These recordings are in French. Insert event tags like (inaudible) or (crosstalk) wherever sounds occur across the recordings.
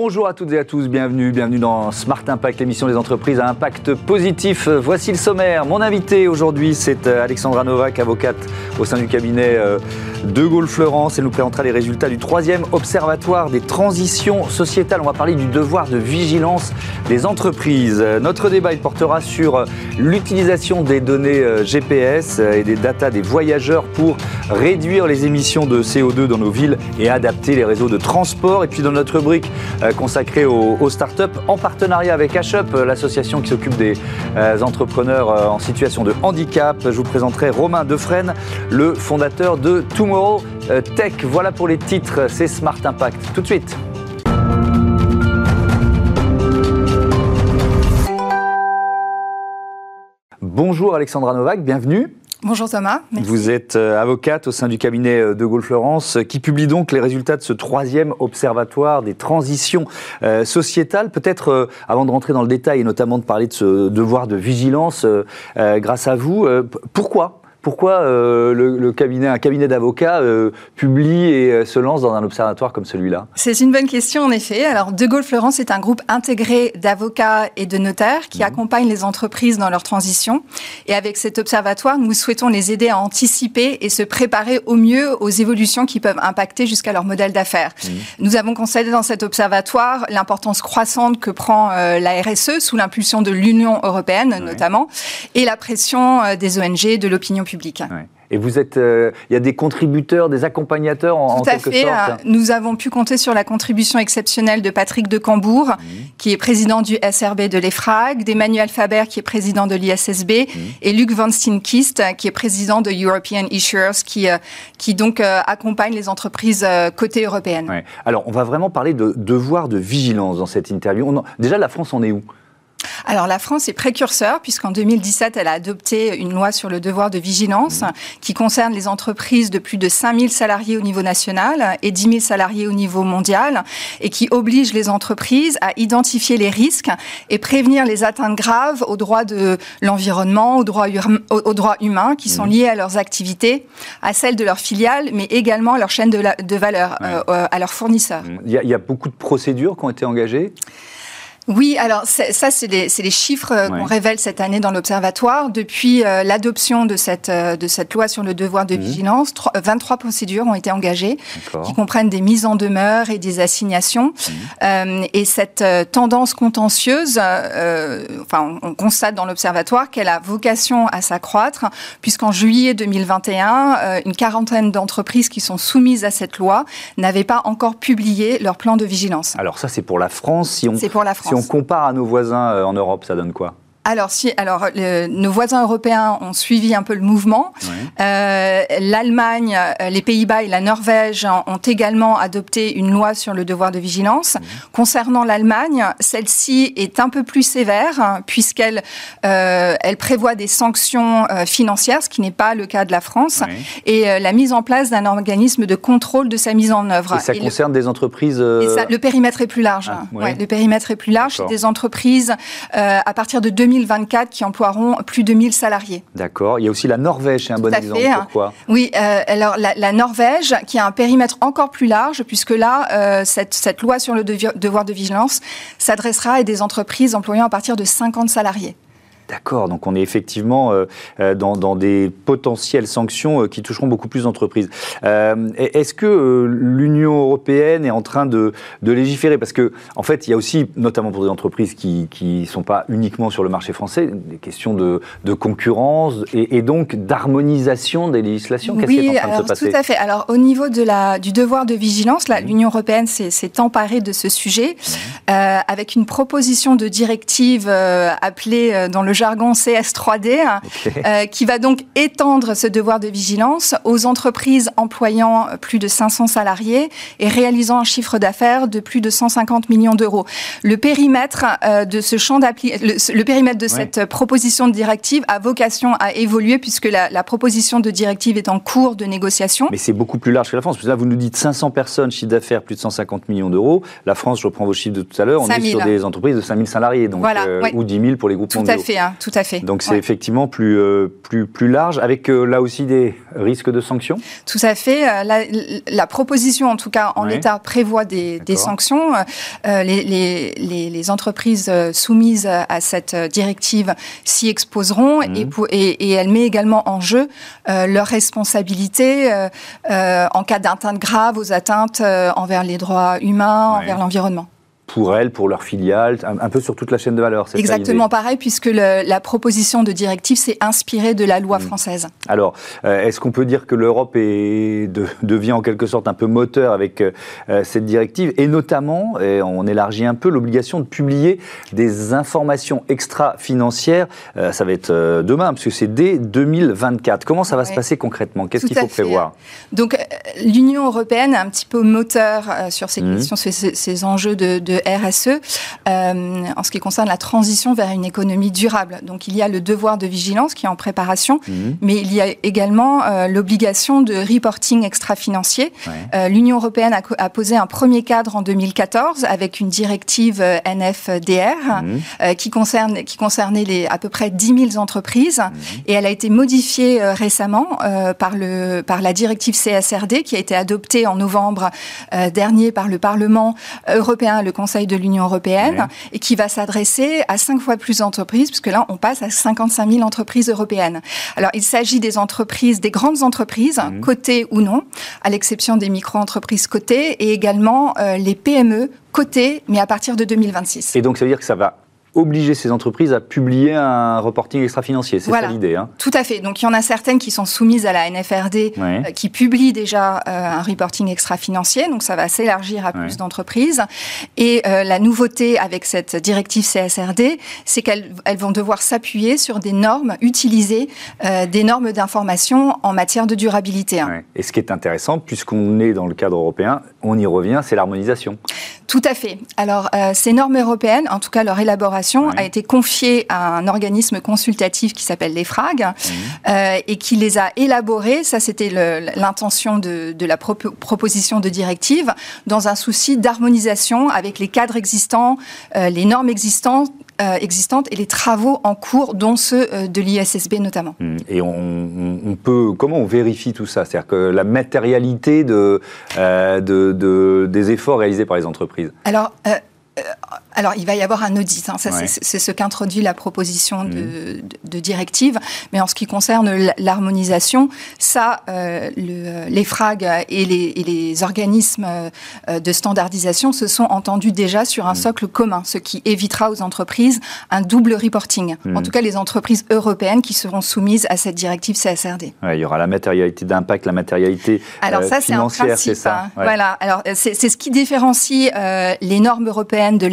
Bonjour à toutes et à tous, bienvenue, bienvenue dans Smart Impact, l'émission des entreprises à impact positif. Voici le sommaire. Mon invité aujourd'hui, c'est euh, Alexandra Novak, avocate au sein du cabinet euh, de Gaulle Florence. Elle nous présentera les résultats du troisième observatoire des transitions sociétales. On va parler du devoir de vigilance des entreprises. Notre débat il portera sur l'utilisation des données euh, GPS et des datas des voyageurs pour réduire les émissions de CO2 dans nos villes et adapter les réseaux de transport. Et puis dans notre rubrique euh, consacrée aux, startups, en partenariat avec HUP, l'association qui s'occupe des euh, entrepreneurs euh, en situation de handicap, je vous présenterai Romain Defresne, le fondateur de Tomorrow Tech. Voilà pour les titres, c'est Smart Impact. Tout de suite. Bonjour Alexandra Novak, bienvenue. Bonjour Thomas. Vous êtes euh, avocate au sein du cabinet euh, de Gaulle Florence euh, qui publie donc les résultats de ce troisième observatoire des transitions sociétales. Peut-être avant de rentrer dans le détail et notamment de parler de ce devoir de vigilance grâce à vous, pourquoi pourquoi euh, le, cabinet, un cabinet d'avocats euh, publie et euh, se lance dans un observatoire comme celui-là? C'est une bonne question en effet. Alors De Gaulle Florence est un groupe intégré d'avocats et de notaires qui mhm. accompagnent les entreprises dans leur transition. Et avec cet observatoire, nous souhaitons les aider à anticiper et se préparer au mieux aux évolutions qui peuvent impacter jusqu'à leur modèle d'affaires. Mhm. Nous avons constaté dans cet observatoire l'importance croissante que prend la RSE sous l'impulsion de l'Union européenne notamment et la pression des ONG, de l'opinion public. Et vous êtes, euh, il y a des contributeurs, des accompagnateurs en, Tout à fait. Sorte. Euh, nous avons pu compter sur la contribution exceptionnelle de Patrick de Cambourg, mhm. qui est président du SRB de l'EFRAG, d'Emmanuel Faber, qui est président de l'ISSB, mhm. et Luc Van Steenkist, qui est président de European Issuers, qui, euh, qui donc accompagne les entreprises côté européenne. Alors, on va vraiment parler de devoir de vigilance dans cette interview. déjà, la France en est où? Alors la France est précurseur puisqu'en 2017, elle a adopté une loi sur le devoir de vigilance qui concerne les entreprises de plus de 5000 salariés au niveau national et 10 000 salariés au niveau mondial et qui oblige les entreprises à identifier les risques et prévenir les atteintes graves aux droits de l'environnement, aux droits, aux droits humains qui sont mmh. liés à leurs activités, à celles de leurs filiales, mais également à leur chaîne de, de valeur, euh, à leurs fournisseurs. Il y, a, il y a beaucoup de procédures qui ont été engagées? Oui, alors ça, c'est les, les, chiffres euh, qu'on révèle cette année dans l'Observatoire. Depuis euh, l'adoption de cette, euh, de cette loi sur le devoir de mmh. vigilance, 23 procédures ont été engagées, qui comprennent des mises en demeure et des assignations. Mmh. et cette tendance contentieuse, enfin, on constate dans l'Observatoire qu'elle a vocation à s'accroître, puisqu'en juillet 2021, une quarantaine d'entreprises qui sont soumises à cette loi n'avaient pas encore publié leur plan de vigilance. Alors ça, c'est pour la France. Si on, c'est pour la France on compare à nos voisins euh, en Europe, ça donne quoi? Alors, si, alors nos voisins européens ont suivi un peu le mouvement. Euh, L'Allemagne, euh, les Pays-Bas et la Norvège ont également adopté une loi sur le devoir de vigilance. Concernant l'Allemagne, celle-ci est un peu plus sévère hein, puisqu'elle euh, elle prévoit des sanctions euh, financières, ce qui n'est pas le cas de la France, et la mise en place d'un organisme de contrôle de sa mise en œuvre. Et ça concerne des entreprises. Et ça, le périmètre est plus large. Ah, ouais. le périmètre est plus large. Des entreprises à partir de 2000 2024 qui emploieront plus de 1000 salariés. D'accord. Il y a aussi la Norvège, c'est un bon exemple. Pourquoi Oui, euh, alors la, Norvège qui a un périmètre encore plus large, puisque là, euh, cette, cette loi sur le devoir de vigilance s'adressera à des entreprises employant à partir de 50 salariés. D'accord, donc on est effectivement euh, euh, dans, des potentielles sanctions euh, qui toucheront beaucoup plus d'entreprises. Est-ce que l'Union européenne est en train de, légiférer? Parce que, en fait, il y a aussi, notamment pour des entreprises qui ne sont pas uniquement sur le marché français, des questions de, concurrence et, donc d'harmonisation des législations. Qu'est-ce qui est en train de se passer? Tout à fait. Alors, au niveau de la, du devoir de vigilance, l'Union européenne s'est emparée de ce sujet mmh. avec une proposition de directive appelée dans le jargon CS3D, euh, qui va donc étendre ce devoir de vigilance aux entreprises employant plus de 500 salariés et réalisant un chiffre d'affaires de plus de 150 millions d'euros. Le périmètre euh, de ce champ le, périmètre de cette proposition de directive a vocation à évoluer puisque la, proposition de directive est en cours de négociation. Mais c'est beaucoup plus large que la France. Parce que là, vous nous dites 500 personnes, chiffre d'affaires plus de 150 millions d'euros. La France, je reprends vos chiffres de tout à l'heure, on est sur des entreprises de 5000 salariés, donc, euh, ou 10 000 pour les groupes Tout à fait. Hein. Tout à fait. Donc c'est effectivement plus, plus, plus large, avec là aussi des risques de sanctions Tout à fait. La, la proposition, en tout cas en l'état, prévoit des, des sanctions. Les, les, les, les, entreprises soumises à cette directive s'y exposeront et, mhm. et, et, elle met également en jeu leur responsabilité en cas d'atteinte grave aux atteintes envers les droits humains, envers l'environnement pour elles, pour leurs filiales, un, peu sur toute la chaîne de valeur. Exactement pareil, puisque la proposition de directive s'est inspirée de la loi mm. française. Alors, euh, est-ce qu'on peut dire que l'Europe (laughs) devient en quelque sorte un peu moteur avec euh, cette directive, et notamment, et on élargit un peu, l'obligation de publier des informations extra-financières, euh, ça va être demain, parce que c'est dès 2024. Comment ça va se passer concrètement? Qu'est-ce qu'il faut prévoir? Donc, l'Union européenne est un petit peu moteur sur ces mm. questions, ces, ces, enjeux de RSE euh, en ce qui concerne la transition vers une économie durable. Donc il y a le devoir de vigilance qui est en préparation, mhm. mais il y a également euh, l'obligation de reporting extra-financier. Euh, L'Union européenne a, posé un premier cadre en 2014 avec une directive NFDR mhm. qui, concerne, qui concernait les, à peu près 10 000 entreprises mhm. et elle a été modifiée récemment par, le, par la directive CSRD qui a été adoptée en novembre dernier par le Parlement européen et le Conseil Conseil de l'Union européenne et qui va s'adresser à cinq fois plus d'entreprises, puisque là, on passe à 55 000 entreprises européennes. Alors, il s'agit des entreprises, des grandes entreprises, mmh. cotées ou non, à l'exception des micro-entreprises cotées, et également euh, les PME cotées, mais à partir de 2026. Et donc, ça veut dire que ça va obliger ces entreprises à publier un reporting extra-financier. C'est ça l'idée. Hein. Tout à fait. Donc il y en a certaines qui sont soumises à la NFRD, euh, qui publient déjà euh, un reporting extra-financier. Donc ça va s'élargir à plus d'entreprises. Et euh, la nouveauté avec cette directive CSRD, c'est qu'elles vont devoir s'appuyer sur des normes utilisées, des normes d'information en matière de durabilité. Hein. Et ce qui est intéressant, puisqu'on est dans le cadre européen, on y revient, c'est l'harmonisation. Tout à fait. Alors, ces normes européennes, en tout cas leur élaboration, a été confiée à un organisme consultatif qui s'appelle l'EFRAG mmh. euh, et qui les a élaborées. Ça, c'était l'intention de, de, la proposition de directive dans un souci d'harmonisation avec les cadres existants, euh, les normes existantes euh, existantes et les travaux en cours, dont ceux euh, de l'ISSB notamment. Mmh. Et on, peut, comment on vérifie tout ça? C'est-à-dire que la matérialité de, euh, de, de, des efforts réalisés par les entreprises? Alors, alors, il va y avoir un audit. Hein. c'est ce qu'introduit la proposition de, mmh. de, directive. Mais en ce qui concerne l'harmonisation, ça, euh, le, les FRAG et les, et les, organismes euh, de standardisation se sont entendus déjà sur un mmh. socle commun, ce qui évitera aux entreprises un double reporting. Mmh. En tout cas, les entreprises européennes qui seront soumises à cette directive CSRD. il y aura la matérialité d'impact, la matérialité Alors ça, c'est un principe. Ça. Hein. Voilà. Alors c'est ce qui différencie euh, les normes européennes de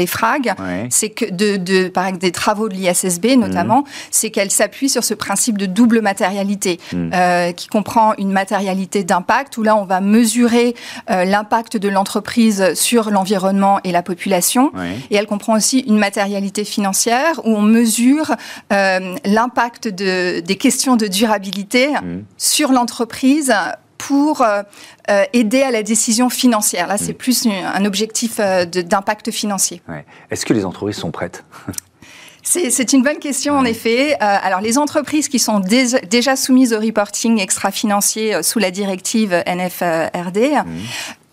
c'est que de, de, par exemple, des travaux de l'ISSB notamment, mm. c'est qu'elle s'appuie sur ce principe de double matérialité, mm. euh, qui comprend une matérialité d'impact, où là on va mesurer euh, l'impact de l'entreprise sur l'environnement et la population, et elle comprend aussi une matérialité financière, où on mesure euh, l'impact de, des questions de durabilité mm. sur l'entreprise pour euh, euh, aider à la décision financière. Là, c'est mm. plus un objectif euh, d'impact financier. Est-ce que les entreprises sont prêtes? C'est une bonne question, en effet. alors, les entreprises qui sont déjà, soumises au reporting extra-financier sous la directive NFRD, mm.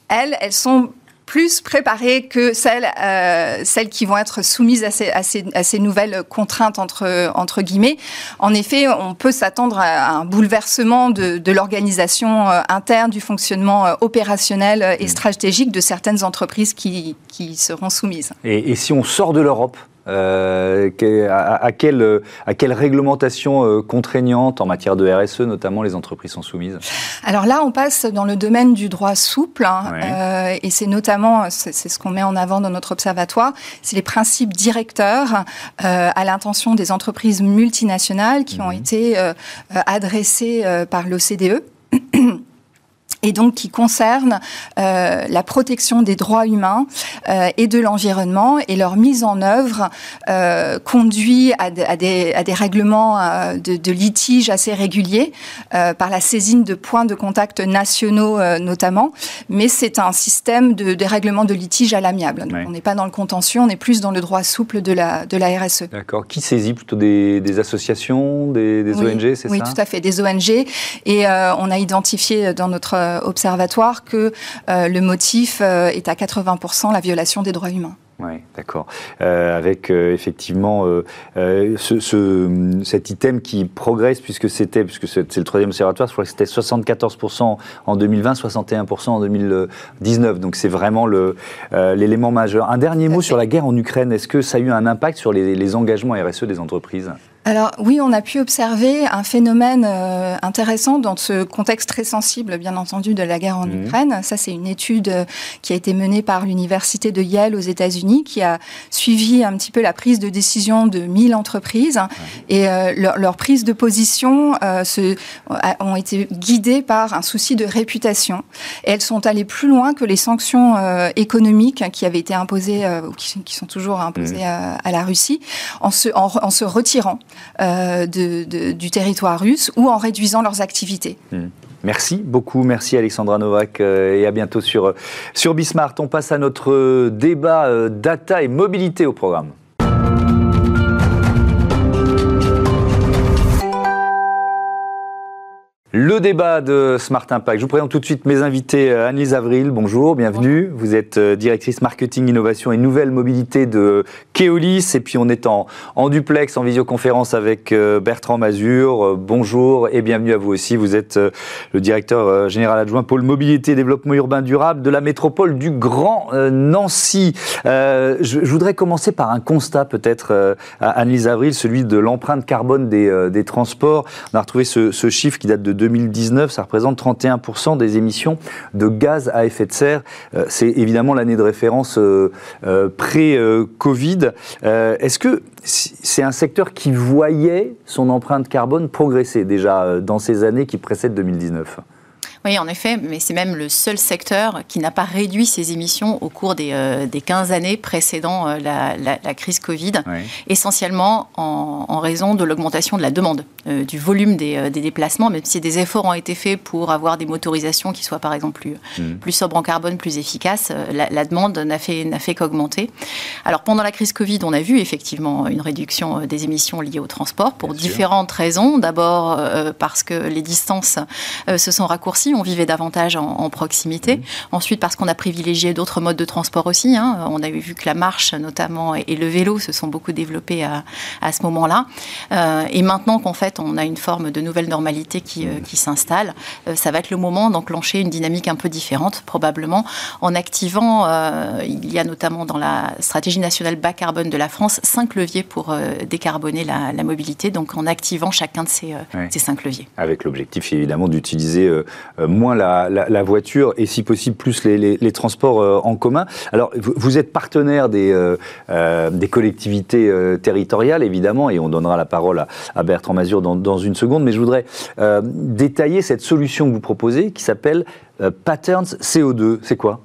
elles, elles sont plus préparées que celles, euh, celles qui vont être soumises à ces, à ces, à ces nouvelles contraintes, entre, entre guillemets. En effet, on peut s'attendre à un bouleversement de, de l'organisation euh, interne, du fonctionnement euh, opérationnel et mmh. stratégique de certaines entreprises qui, qui seront soumises. Et, et si on sort de l'Europe euh, à, quelle, à quelle réglementation euh, contraignante en matière de RSE, notamment, les entreprises sont soumises? Alors là, on passe dans le domaine du droit souple, hein, euh, et c'est notamment, c'est ce qu'on met en avant dans notre observatoire, c'est les principes directeurs à l'intention des entreprises multinationales qui ont mhm. été adressés par l'OCDE. Et donc qui concerne euh, la protection des droits humains euh, et de l'environnement et leur mise en œuvre euh, conduit à, à, des, à, des, règlements euh, de, de, litiges assez réguliers euh, par la saisine de points de contact nationaux euh, notamment, mais c'est un système de, de règlement de litige à l'amiable. Ouais. On n'est pas dans le contentieux, on est plus dans le droit souple de la, de la RSE. D'accord. Qui saisit plutôt des, des associations, des, des oui, ONG, c'est oui, ça? Oui, tout à fait, des ONG. Et on a identifié dans notre observatoire que euh, le motif euh, est à 80% la violation des droits humains. Oui, d'accord. Euh, avec euh, effectivement euh, ce, ce, cet item qui progresse, puisque c'était, puisque c'est le troisième observatoire, je crois que c'était 74% en 2020, 61% en 2019. Donc c'est vraiment l'élément majeur. Un dernier mot sur la guerre en Ukraine. Est-ce que ça a eu un impact sur les, les engagements RSE des entreprises? Alors oui, on a pu observer un phénomène euh, intéressant dans ce contexte très sensible, bien entendu, de la guerre en mmh. Ukraine. Ça, c'est une étude euh, qui a été menée par l'université de Yale aux États-Unis, qui a suivi un petit peu la prise de décision de 1000 entreprises et euh, leur, leur, prise de position euh, se, ont été guidées par un souci de réputation. Et elles sont allées plus loin que les sanctions euh, économiques qui avaient été imposées ou qui, qui, sont toujours imposées mmh. à, à, la Russie, en se, en, en se retirant euh, du territoire russe ou en réduisant leurs activités. Mmh. Merci beaucoup, merci Alexandra Novak euh, et à bientôt sur, sur Bismart. On passe à notre débat euh, data et mobilité au programme. Le débat de Smart Impact. Je vous présente tout de suite mes invités. Annelise Avril, bonjour, bienvenue. Bonjour. Vous êtes directrice marketing, innovation et nouvelle mobilité de Keolis. Et puis on est en, en duplex, en visioconférence avec Bertrand Mazur. Bonjour et bienvenue à vous aussi. Vous êtes le directeur général adjoint pôle mobilité et développement urbain durable de la métropole du Grand Nancy. Euh, je, je, voudrais commencer par un constat peut-être, à Annelise Avril, celui de l'empreinte carbone des, des, transports. On a retrouvé ce, ce chiffre qui date de 2019, ça représente 31% des émissions de gaz à effet de serre. Euh, c'est évidemment l'année de référence euh, euh, pré-Covid. Est-ce que c'est un secteur qui voyait son empreinte carbone progresser déjà dans ces années qui précèdent 2019 oui, en effet, mais c'est même le seul secteur qui n'a pas réduit ses émissions au cours des, euh, des 15 années précédant euh, la, la, la, crise Covid, oui. essentiellement en, en, raison de l'augmentation de la demande, euh, du volume des, des, déplacements, même si des efforts ont été faits pour avoir des motorisations qui soient par exemple plus, mmh. plus sobres en carbone, plus efficaces, la, la demande n'a fait, fait qu'augmenter. Alors pendant la crise Covid, on a vu effectivement une réduction des émissions liées au transport pour Bien différentes sûr. raisons. D'abord parce que les distances se sont raccourcies on vivait davantage en, en proximité. Mmh. Ensuite, parce qu'on a privilégié d'autres modes de transport aussi. Hein. On a vu que la marche, notamment, et, et le vélo se sont beaucoup développés à, à ce moment-là. Euh, et maintenant qu'en fait, on a une forme de nouvelle normalité qui, euh, qui s'installe, euh, ça va être le moment d'enclencher une dynamique un peu différente, probablement, en activant, il y a notamment dans la stratégie nationale bas carbone de la France, cinq leviers pour décarboner la, la, mobilité, donc en activant chacun de ces, ces cinq leviers. Avec l'objectif, évidemment, d'utiliser moins la, la, voiture et si possible plus les, les, transports euh, en commun. Alors vous, êtes partenaire des, euh, euh, des collectivités euh, territoriales évidemment et on donnera la parole à, à Bertrand Mazur dans, dans, une seconde, mais je voudrais euh, détailler cette solution que vous proposez qui s'appelle euh, Patterns CO2. C'est quoi?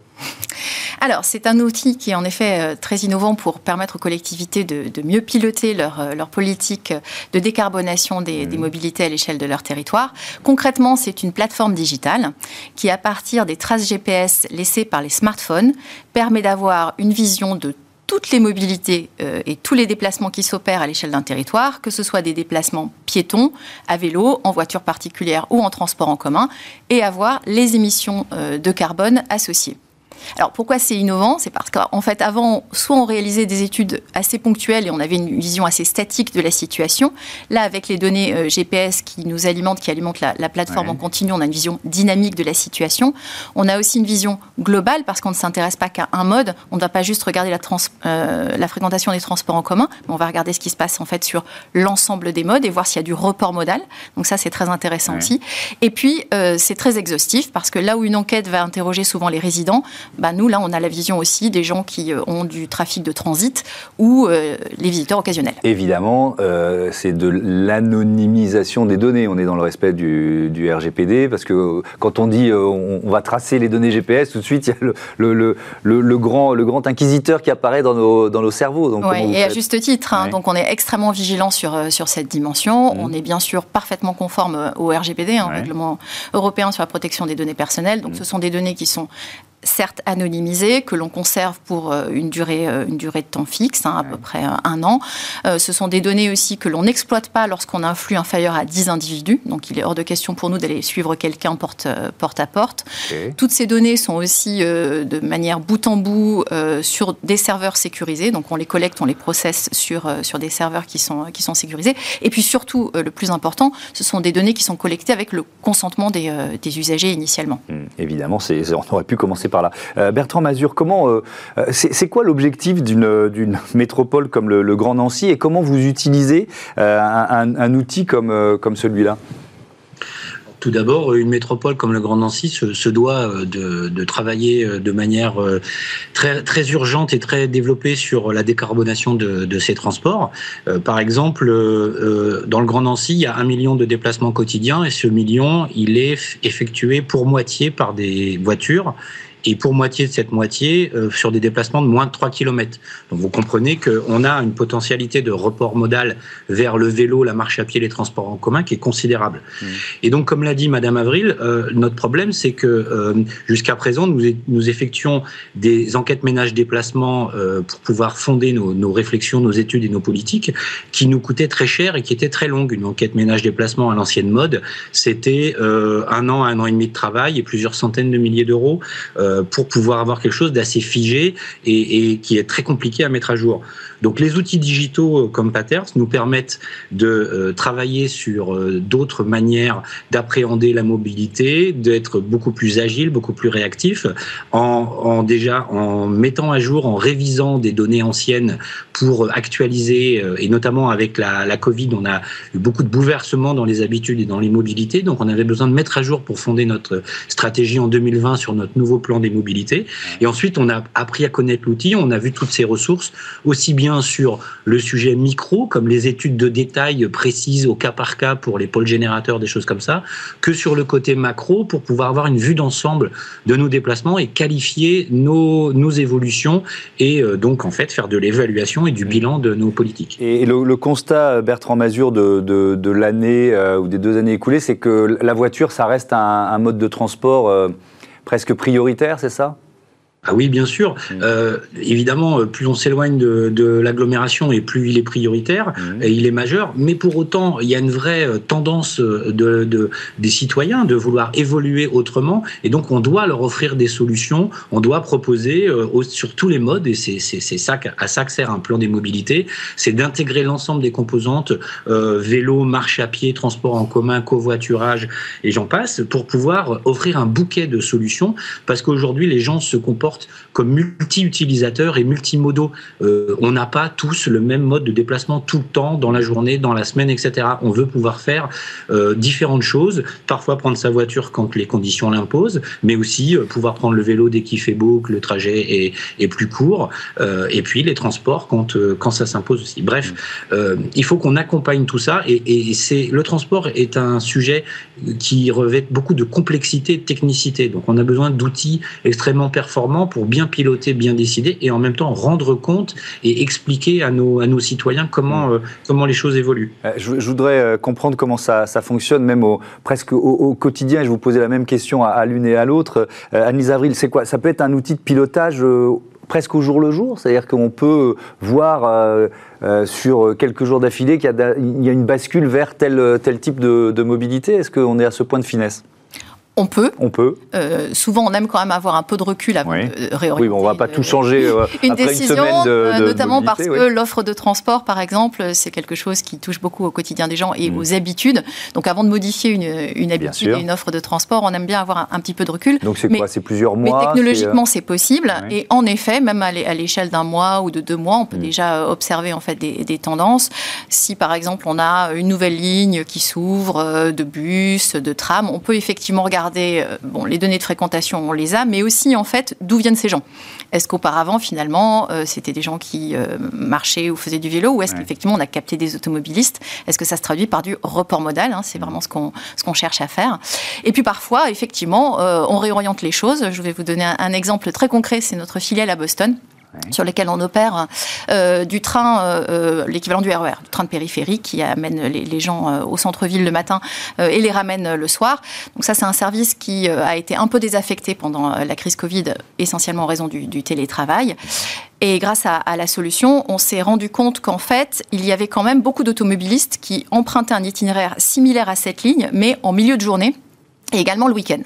Alors, c'est un outil qui est en effet euh, très innovant pour permettre aux collectivités de, de mieux piloter leur, euh, leur, politique de décarbonation des, mmh. des mobilités à l'échelle de leur territoire. Concrètement, c'est une plateforme digitale qui, à partir des traces GPS laissées par les smartphones, permet d'avoir une vision de toutes les mobilités euh, et tous les déplacements qui s'opèrent à l'échelle d'un territoire, que ce soit des déplacements piétons, à vélo, en voiture particulière ou en transport en commun, et avoir les émissions euh, de carbone associées. Alors pourquoi c'est innovant? C'est parce qu'en fait, avant, soit on réalisait des études assez ponctuelles et on avait une vision assez statique de la situation. Là, avec les données euh, GPS qui nous alimentent, qui alimentent la, la plateforme ouais. en continu, on a une vision dynamique de la situation. On a aussi une vision globale parce qu'on ne s'intéresse pas qu'à un mode. On ne doit pas juste regarder la, trans, euh, la fréquentation des transports en commun, mais on va regarder ce qui se passe en fait sur l'ensemble des modes et voir s'il y a du report modal. Donc ça, c'est très intéressant ouais. aussi. Et puis, euh, c'est très exhaustif parce que là où une enquête va interroger souvent les résidents, bah, nous, là, on a la vision aussi des gens qui ont du trafic de transit ou les visiteurs occasionnels. Évidemment, c'est de l'anonymisation des données. On est dans le respect du, RGPD, parce que quand on dit on, va tracer les données GPS, tout de suite, il y a le, le, grand, le grand inquisiteur qui apparaît dans nos, dans nos cerveaux. Donc, oui, et à juste titre. Hein. donc on est extrêmement vigilant sur, sur cette dimension. Mmh. On est bien sûr parfaitement conforme au RGPD, hein, règlement européen sur la protection des données personnelles. Donc mmh. ce sont des données qui sont certes anonymisés, que l'on conserve pour euh, une durée, euh, une durée de temps fixe, hein, à peu près euh, un an. ce sont des données aussi que l'on n'exploite pas lorsqu'on a un flux inférieur à 10 individus. Donc il est hors de question pour nous d'aller suivre quelqu'un porte, porte à porte. Toutes ces données sont aussi de manière bout en bout sur des serveurs sécurisés. Donc on les collecte, on les processe sur, sur des serveurs qui sont, qui sont sécurisés. Et puis surtout, le plus important, ce sont des données qui sont collectées avec le consentement des, des usagers initialement. Mmh, évidemment, on aurait pu commencer par euh, Bertrand Mazur, comment, euh, euh, c'est, quoi l'objectif d'une, métropole comme le, Grand Nancy et comment vous utilisez un, outil comme, comme celui-là? Tout d'abord, une métropole comme le Grand Nancy se, doit de, travailler de manière très, très urgente et très développée sur la décarbonation de, ses transports. par exemple, dans le Grand Nancy, il y a un million de déplacements quotidiens et ce million, il est effectué pour moitié par des voitures et pour moitié de cette moitié euh, sur des déplacements de moins de 3 km. Donc vous comprenez qu'on a une potentialité de report modal vers le vélo, la marche à pied, les transports en commun qui est considérable. Mmh. Et donc comme l'a dit Madame Avril, euh, notre problème c'est que euh, jusqu'à présent nous, nous effectuons des enquêtes ménage déplacement pour pouvoir fonder nos, nos, réflexions, nos études et nos politiques qui nous coûtaient très cher et qui étaient très longues. Une enquête ménage déplacement à l'ancienne mode, c'était un an, un an et demi de travail et plusieurs centaines de milliers d'euros euh, pour pouvoir avoir quelque chose d'assez figé et, qui est très compliqué à mettre à jour. Donc les outils digitaux euh, comme Paters nous permettent de euh, travailler sur d'autres manières d'appréhender la mobilité, d'être beaucoup plus agile, beaucoup plus réactif, en, déjà en mettant à jour, en révisant des données anciennes pour actualiser, et notamment avec la, Covid, on a eu beaucoup de bouleversements dans les habitudes et dans les mobilités, donc on avait besoin de mettre à jour pour fonder notre stratégie en 2020 sur notre nouveau plan des mobilités. Et ensuite, on a appris à connaître l'outil, on a vu toutes ses ressources, aussi bien sur le sujet micro, comme les études de détail précises au cas par cas pour les pôles générateurs, des choses comme ça, que sur le côté macro pour pouvoir avoir une vue d'ensemble de nos déplacements et qualifier nos, nos évolutions et euh, donc en fait faire de l'évaluation et du bilan de nos politiques. Et le, constat, Bertrand Mazur, de, de, l'année euh, ou des deux années écoulées, c'est que la voiture, ça reste un, mode de transport. Euh, presque prioritaire, c'est ça? Ah oui, bien sûr. Mmh. Euh, évidemment, plus on s'éloigne de, l'agglomération et plus il est prioritaire mmh. et il est majeur. Mais pour autant, il y a une vraie euh, tendance de, des citoyens de vouloir évoluer autrement. Et donc, on doit leur offrir des solutions. On doit proposer euh, sur tous les modes. Et c'est ça à ça que sert un plan des mobilités. C'est d'intégrer l'ensemble des composantes vélo, marche à pied, transport en commun, covoiturage et j'en passe pour pouvoir offrir un bouquet de solutions. Parce qu'aujourd'hui, les gens se comportent comme multi-utilisateurs et multimodaux. Euh, on n'a pas tous le même mode de déplacement tout le temps, dans la journée, dans la semaine, etc. On veut pouvoir faire euh, différentes choses, parfois prendre sa voiture quand les conditions l'imposent, mais aussi euh, pouvoir prendre le vélo dès qu'il fait beau, que le trajet est, plus court, et puis les transports quand, ça s'impose aussi. Bref, il faut qu'on accompagne tout ça, et, le transport est un sujet qui revêt beaucoup de complexité de technicité. Donc on a besoin d'outils extrêmement performants pour bien piloter, bien décider et en même temps rendre compte et expliquer à nos, à nos citoyens comment, mm. euh, comment les choses évoluent. Euh, je, voudrais euh, comprendre comment ça, ça fonctionne, même au, presque au, quotidien. Je vous posais la même question à, l'une et à l'autre. Annelise Avril, c'est quoi? Ça peut être un outil de pilotage presque au jour le jour, c'est-à-dire qu'on peut voir sur quelques jours d'affilée qu'il y, y, a une bascule vers tel, tel type de, de mobilité? Est-ce qu'on est à ce point de finesse? On peut. On peut. Euh, souvent, on aime quand même avoir un peu de recul avant de réorienter. Oui, on ne va pas tout changer euh, une décision, euh, notamment parce que l'offre de transport, par exemple, c'est quelque chose qui touche beaucoup au quotidien des gens et mm. aux habitudes. Donc, avant de modifier une, habitude et une offre de transport, on aime bien avoir un, petit peu de recul. Donc, c'est quoi? C'est plusieurs mois Mais technologiquement, c'est possible. Et en effet, même à l'échelle d'un mois ou de deux mois, on peut mm. déjà observer en fait des, des, tendances. Si, par exemple, on a une nouvelle ligne qui s'ouvre de bus, de tram, on peut effectivement regarder regarder, bon, les données de fréquentation, on les a, mais aussi en fait d'où viennent ces gens? Est-ce qu'auparavant, finalement, c'était des gens qui marchaient ou faisaient du vélo, ou est-ce qu'effectivement on a capté des automobilistes? Est-ce que ça se traduit par du report modal hein, C'est vraiment ce qu'on ce qu'on cherche à faire. Et puis parfois, effectivement, on réoriente les choses. Je vais vous donner un exemple très concret, c'est notre filiale à Boston sur lesquels on opère euh, du train, euh, euh, l'équivalent du RER, e le train de périphérie qui amène les, gens au centre-ville le matin et les ramène le soir. Donc ça, c'est un service qui a été un peu désaffecté pendant la crise Covid, essentiellement en raison du, télétravail. Et grâce à, la solution, on s'est rendu compte qu'en fait, il y avait quand même beaucoup d'automobilistes qui empruntaient un itinéraire similaire à cette ligne, mais en milieu de journée et également le week-end.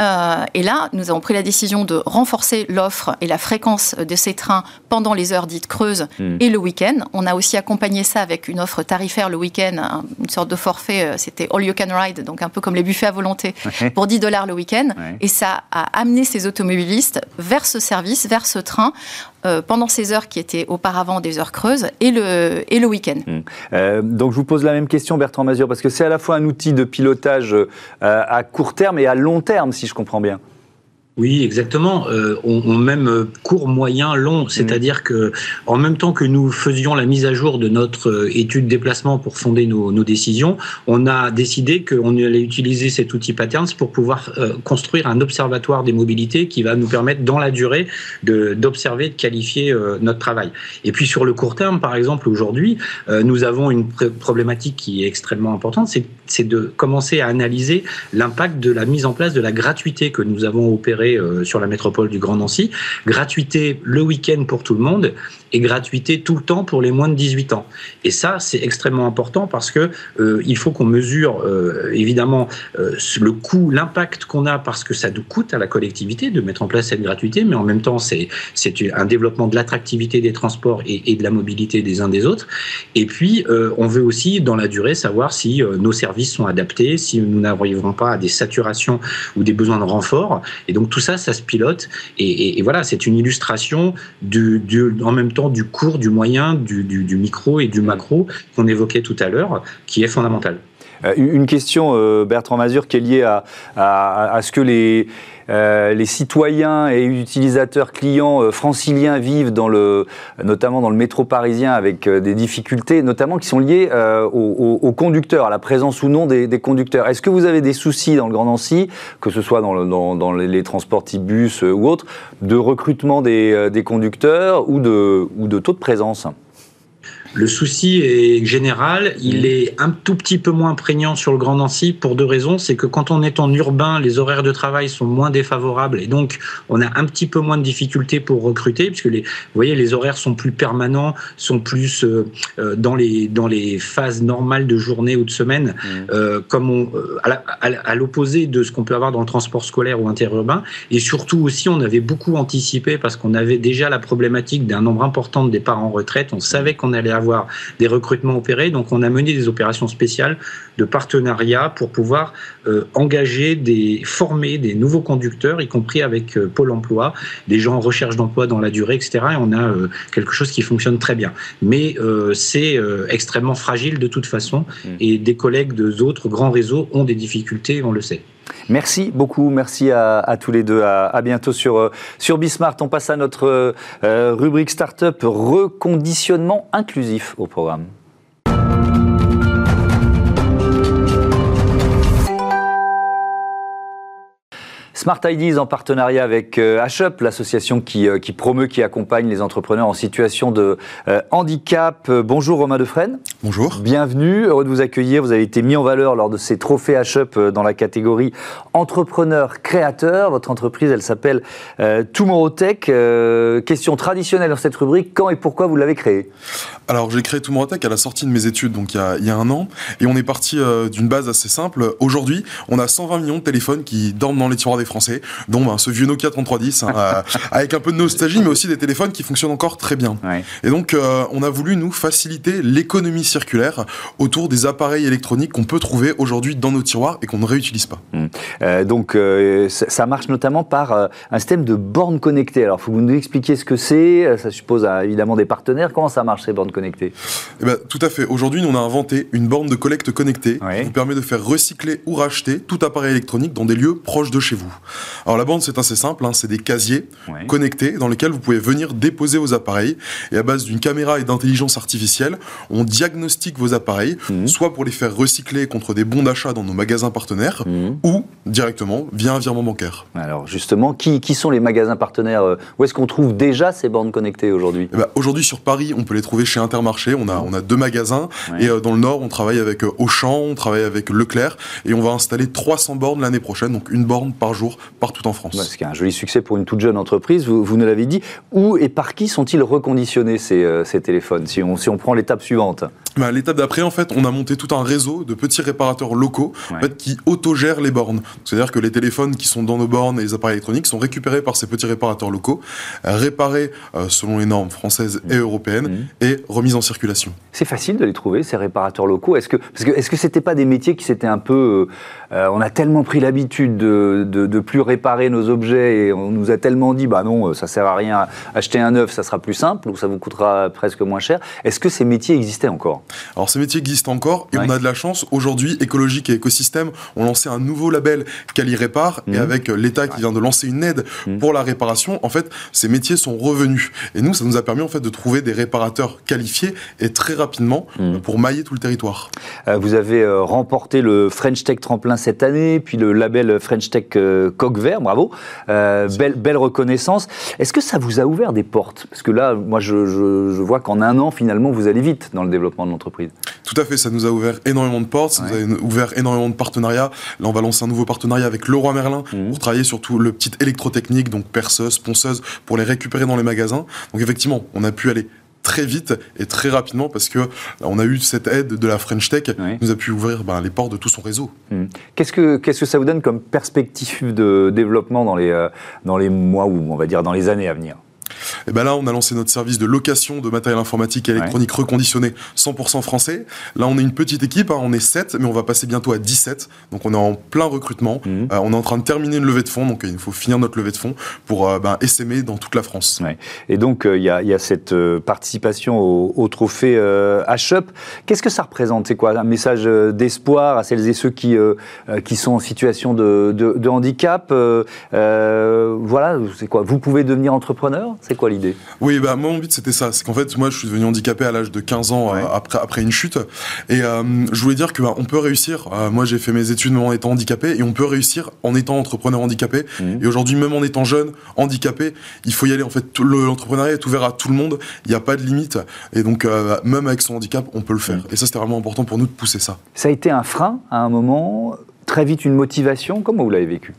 Euh, et là, nous avons pris la décision de renforcer l'offre et la fréquence de ces trains pendant les heures dites creuses hmm. et le week-end. On a aussi accompagné ça avec une offre tarifaire le week-end, une sorte de forfait, euh, c'était All You Can Ride, donc un peu comme les buffets à volonté, pour 10 dollars le week-end. Et ça a amené ces automobilistes vers ce service, vers ce train, euh, pendant ces heures qui étaient auparavant des heures creuses et le, et week-end. Hmm. Euh, donc je vous pose la même question, Bertrand Mazur, parce que c'est à la fois un outil de pilotage euh, à court terme et à long terme, si je comprends bien. Oui, exactement. Euh, on, on, même euh, court, moyen, long. Mmh. C'est-à-dire que, en même temps que nous faisions la mise à jour de notre euh, étude déplacement pour fonder nos, nos décisions, on a décidé qu'on allait utiliser cet outil Patterns pour pouvoir euh, construire un observatoire des mobilités qui va nous permettre, dans la durée, d'observer, de, de, qualifier notre travail. Et puis sur le court terme, par exemple, aujourd'hui, nous avons une problématique qui est extrêmement importante, c'est de commencer à analyser l'impact de la mise en place de la gratuité que nous avons opérée euh, sur la métropole du Grand Nancy. Gratuité le week-end pour tout le monde et gratuité tout le temps pour les moins de 18 ans. Et ça, c'est extrêmement important parce que euh, il faut qu'on mesure euh, évidemment le coût, l'impact qu'on a parce que ça nous coûte à la collectivité de mettre en place cette gratuité, mais en même temps, c'est un développement de l'attractivité des transports et, et, de la mobilité des uns des autres. Et puis, on veut aussi, dans la durée, savoir si nos services sont adaptés, si nous n'arriverons pas à des saturations ou des besoins de renfort. Et donc, tout ça, ça se pilote. Et, voilà, c'est une illustration en même temps du court, du moyen, du, micro et du macro qu'on évoquait tout à l'heure, qui est fondamental. Euh, une question, euh, Bertrand Mazur, qui est liée à, à ce que les euh, les citoyens et utilisateurs clients euh, franciliens vivent dans le, notamment dans le métro parisien avec euh, des difficultés, notamment qui sont liées aux, conducteurs, à la présence ou non des, conducteurs. Est-ce que vous avez des soucis dans le Grand Nancy, que ce soit dans, les, transports type ou autres, de recrutement des, conducteurs ou de, ou de taux de présence? Le souci est général, il est un tout petit peu moins prégnant sur le Grand Nancy pour deux raisons. C'est que quand on est en urbain, les horaires de travail sont moins défavorables et donc on a un petit peu moins de difficultés pour recruter puisque les, vous voyez, les horaires sont plus permanents, sont plus euh, euh, dans les dans les phases normales de journée ou de semaine, mmh. euh, comme on, à l'opposé de ce qu'on peut avoir dans le transport scolaire ou interurbain. Et surtout aussi, on avait beaucoup anticipé parce qu'on avait déjà la problématique d'un nombre important de départs en retraite. On savait qu'on allait avoir des recrutements opérés. Donc, on a mené des opérations spéciales de partenariat pour pouvoir euh, engager, des, former des nouveaux conducteurs, y compris avec euh, Pôle emploi, des gens en recherche d'emploi dans la durée, etc. Et on a euh, quelque chose qui fonctionne très bien. Mais c'est extrêmement fragile de toute façon. Mmh. Et des collègues d'autres grands réseaux ont des difficultés, on le sait. Merci beaucoup, merci à, tous les deux. À, bientôt sur, euh, sur Bismart. On passe à notre euh, rubrique Startup reconditionnement inclusif au programme. Smart Ideas en partenariat avec euh, HUP, l'association qui, euh, qui, promeut, qui accompagne les entrepreneurs en situation de euh, handicap. Bonjour Romain Defresne. Bonjour. Bienvenue, heureux de vous accueillir. Vous avez été mis en valeur lors de ces trophées HUP dans la catégorie entrepreneur créateur. Votre entreprise, elle s'appelle Tomorrow Tech. question traditionnelle dans cette rubrique, quand et pourquoi vous l'avez créée? Alors j'ai créé Tomorrow Tech à la sortie de mes études, donc il y a, il y a un an, et on est parti d'une base assez simple. Aujourd'hui, on a 120 millions de téléphones qui dorment dans les tiroirs des français, dont ben, ce vieux Nokia 3310, hein, euh, (laughs) avec un peu de nostalgie, mais aussi des téléphones qui fonctionnent encore très bien. Et donc, euh, on a voulu nous faciliter l'économie circulaire autour des appareils électroniques qu'on peut trouver aujourd'hui dans nos tiroirs et qu'on ne réutilise pas. Mmh. donc ça marche notamment par un système de bornes connectées. Alors, il faut que vous nous expliquiez ce que c'est. Ça suppose évidemment des partenaires. Comment ça marche ces bornes connectées? Eh ben, Tout à fait. Aujourd'hui, on a inventé une borne de collecte connectée qui vous permet de faire recycler ou racheter tout appareil électronique dans des lieux proches de chez vous. Alors la borne, c'est assez simple. Hein. c'est des casiers connectés dans lesquels vous pouvez venir déposer vos appareils. Et à base d'une caméra et d'intelligence artificielle, on diagnostique vos appareils, mmh. soit pour les faire recycler contre des bons d'achat dans nos magasins partenaires, mmh. ou directement via un virement bancaire. Alors justement, qui, qui sont les magasins partenaires euh, Où est-ce qu'on trouve déjà ces bornes connectées aujourd'hui? Eh ben, Aujourd'hui sur Paris, on peut les trouver chez Intermarché. On a, on a deux magasins. Et euh, dans le Nord, on travaille avec euh, Auchan, on travaille avec Leclerc. Et on va installer 300 bornes l'année prochaine, donc une borne par jour partout en France. ce qui est un joli succès pour une toute jeune entreprise, vous, vous nous l'avez dit. Où et par qui sont-ils reconditionnés ces, ces téléphones si on, si on prend l'étape suivante? Bah, L'étape d'après, en fait, on a monté tout un réseau de petits réparateurs locaux en fait, qui autogèrent les bornes. C'est-à-dire que les téléphones qui sont dans nos bornes et les appareils électroniques sont récupérés par ces petits réparateurs locaux, réparés euh, selon les normes françaises et européennes mmh. et remis en circulation. C'est facile de les trouver, ces réparateurs locaux. Est-ce que parce que est-ce que c'était pas des métiers qui s'étaient un peu, euh, euh, on a tellement pris l'habitude de, de, plus réparer nos objets et on nous a tellement dit bah non, ça sert à rien, acheter un neuf, ça sera plus simple ou ça vous coûtera presque moins cher. Est-ce que ces métiers existaient encore? Alors ces métiers existent encore et on a de la chance aujourd'hui. Écologique et écosystème ont lancé un nouveau label Cali Répare et mmh. avec l'État qui vient de lancer une aide mmh. pour la réparation, en fait, ces métiers sont revenus. Et nous, ça nous a permis en fait de trouver des réparateurs qualifiés et très rapidement mmh. pour mailler tout le territoire. Euh, vous avez euh, remporté le French Tech Tremplin cette année, puis le label French Tech euh, Coq Vert, bravo. belle, belle reconnaissance. Est-ce que ça vous a ouvert des portes? Parce que là, moi, je, je vois qu'en un an, finalement, vous allez vite dans le développement de Tout à fait, ça nous a ouvert énormément de portes, ça nous a ouvert énormément de partenariats. Là, on va lancer un nouveau partenariat avec Leroy Merlin mmh. pour travailler sur tout le petit électrotechnique, donc perceuse, ponceuse, pour les récupérer dans les magasins. Donc effectivement, on a pu aller très vite et très rapidement parce que on a eu cette aide de la French Tech qui nous a pu ouvrir ben, les portes de tout son réseau. Mmh. Qu'est-ce que qu'est-ce que ça vous donne comme perspective de développement dans les euh, dans les mois ou on va dire dans les années à venir? Et ben là, on a lancé notre service de location de matériel informatique et électronique reconditionné 100% français. Là, on est une petite équipe, hein, on est 7, mais on va passer bientôt à 17. Donc, on est en plein recrutement. Mhm. Euh, on est en train de terminer une levée de fonds, donc il faut finir notre levée de fonds pour euh, ben, essaimer dans toute la France. Et donc, euh, il y, a cette participation au, trophée H-Up. Qu'est-ce que ça représente? C'est quoi? Un message d'espoir à celles et ceux qui, qui sont en situation de, de handicap Voilà, c'est quoi? Vous pouvez devenir entrepreneur? C'est quoi l'idée? Oui, bah, moi, mon but, c'était ça. C'est qu'en fait, moi, je suis devenu handicapé à l'âge de 15 ans euh, après, après une chute. Et euh, je voulais dire que bah, on peut réussir. Euh, moi, j'ai fait mes études même en étant handicapé et on peut réussir en étant entrepreneur handicapé. Mmh. Et aujourd'hui, même en étant jeune, handicapé, il faut y aller. En fait, l'entrepreneuriat est ouvert à tout le monde. Il n'y a pas de limite. Et donc, même avec son handicap, on peut le faire. Mmh. Et ça, c'était vraiment important pour nous de pousser ça. Ça a été un frein à un moment, très vite une motivation? Comment vous l'avez vécu?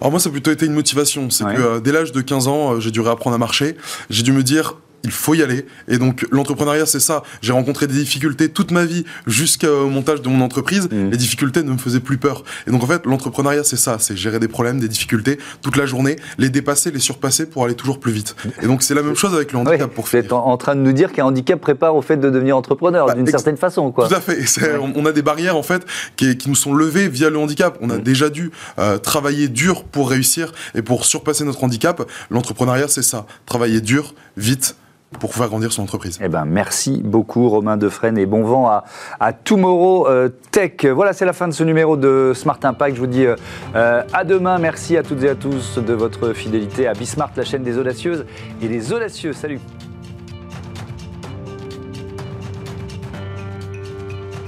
Alors moi, ça a plutôt été une motivation. C'est que euh, dès l'âge de 15 ans, euh, j'ai dû réapprendre à marcher. J'ai dû me dire, il faut y aller. Et donc l'entrepreneuriat, c'est ça. J'ai rencontré des difficultés toute ma vie jusqu'au montage de mon entreprise. Mmh. Les difficultés ne me faisaient plus peur. Et donc en fait, l'entrepreneuriat, c'est ça. C'est gérer des problèmes, des difficultés toute la journée, les dépasser, les surpasser pour aller toujours plus vite. Et donc c'est la même chose avec le handicap. pour vous êtes en train de nous dire qu'un handicap prépare au fait de devenir entrepreneur bah, d'une certaine façon. Quoi. Tout à fait. On a des barrières en fait qui, nous sont levées via le handicap. On a mmh. déjà dû euh, travailler dur pour réussir et pour surpasser notre handicap. L'entrepreneuriat, c'est ça. Travailler dur, vite pour pouvoir grandir son entreprise. Eh ben, merci beaucoup Romain Defresne et bon vent à, à Tomorrow euh, Tech. Voilà, c'est la fin de ce numéro de Smart Impact. Je vous dis euh, euh, à demain. Merci à toutes et à tous de votre fidélité à Bismart, la chaîne des audacieuses et des audacieux. Salut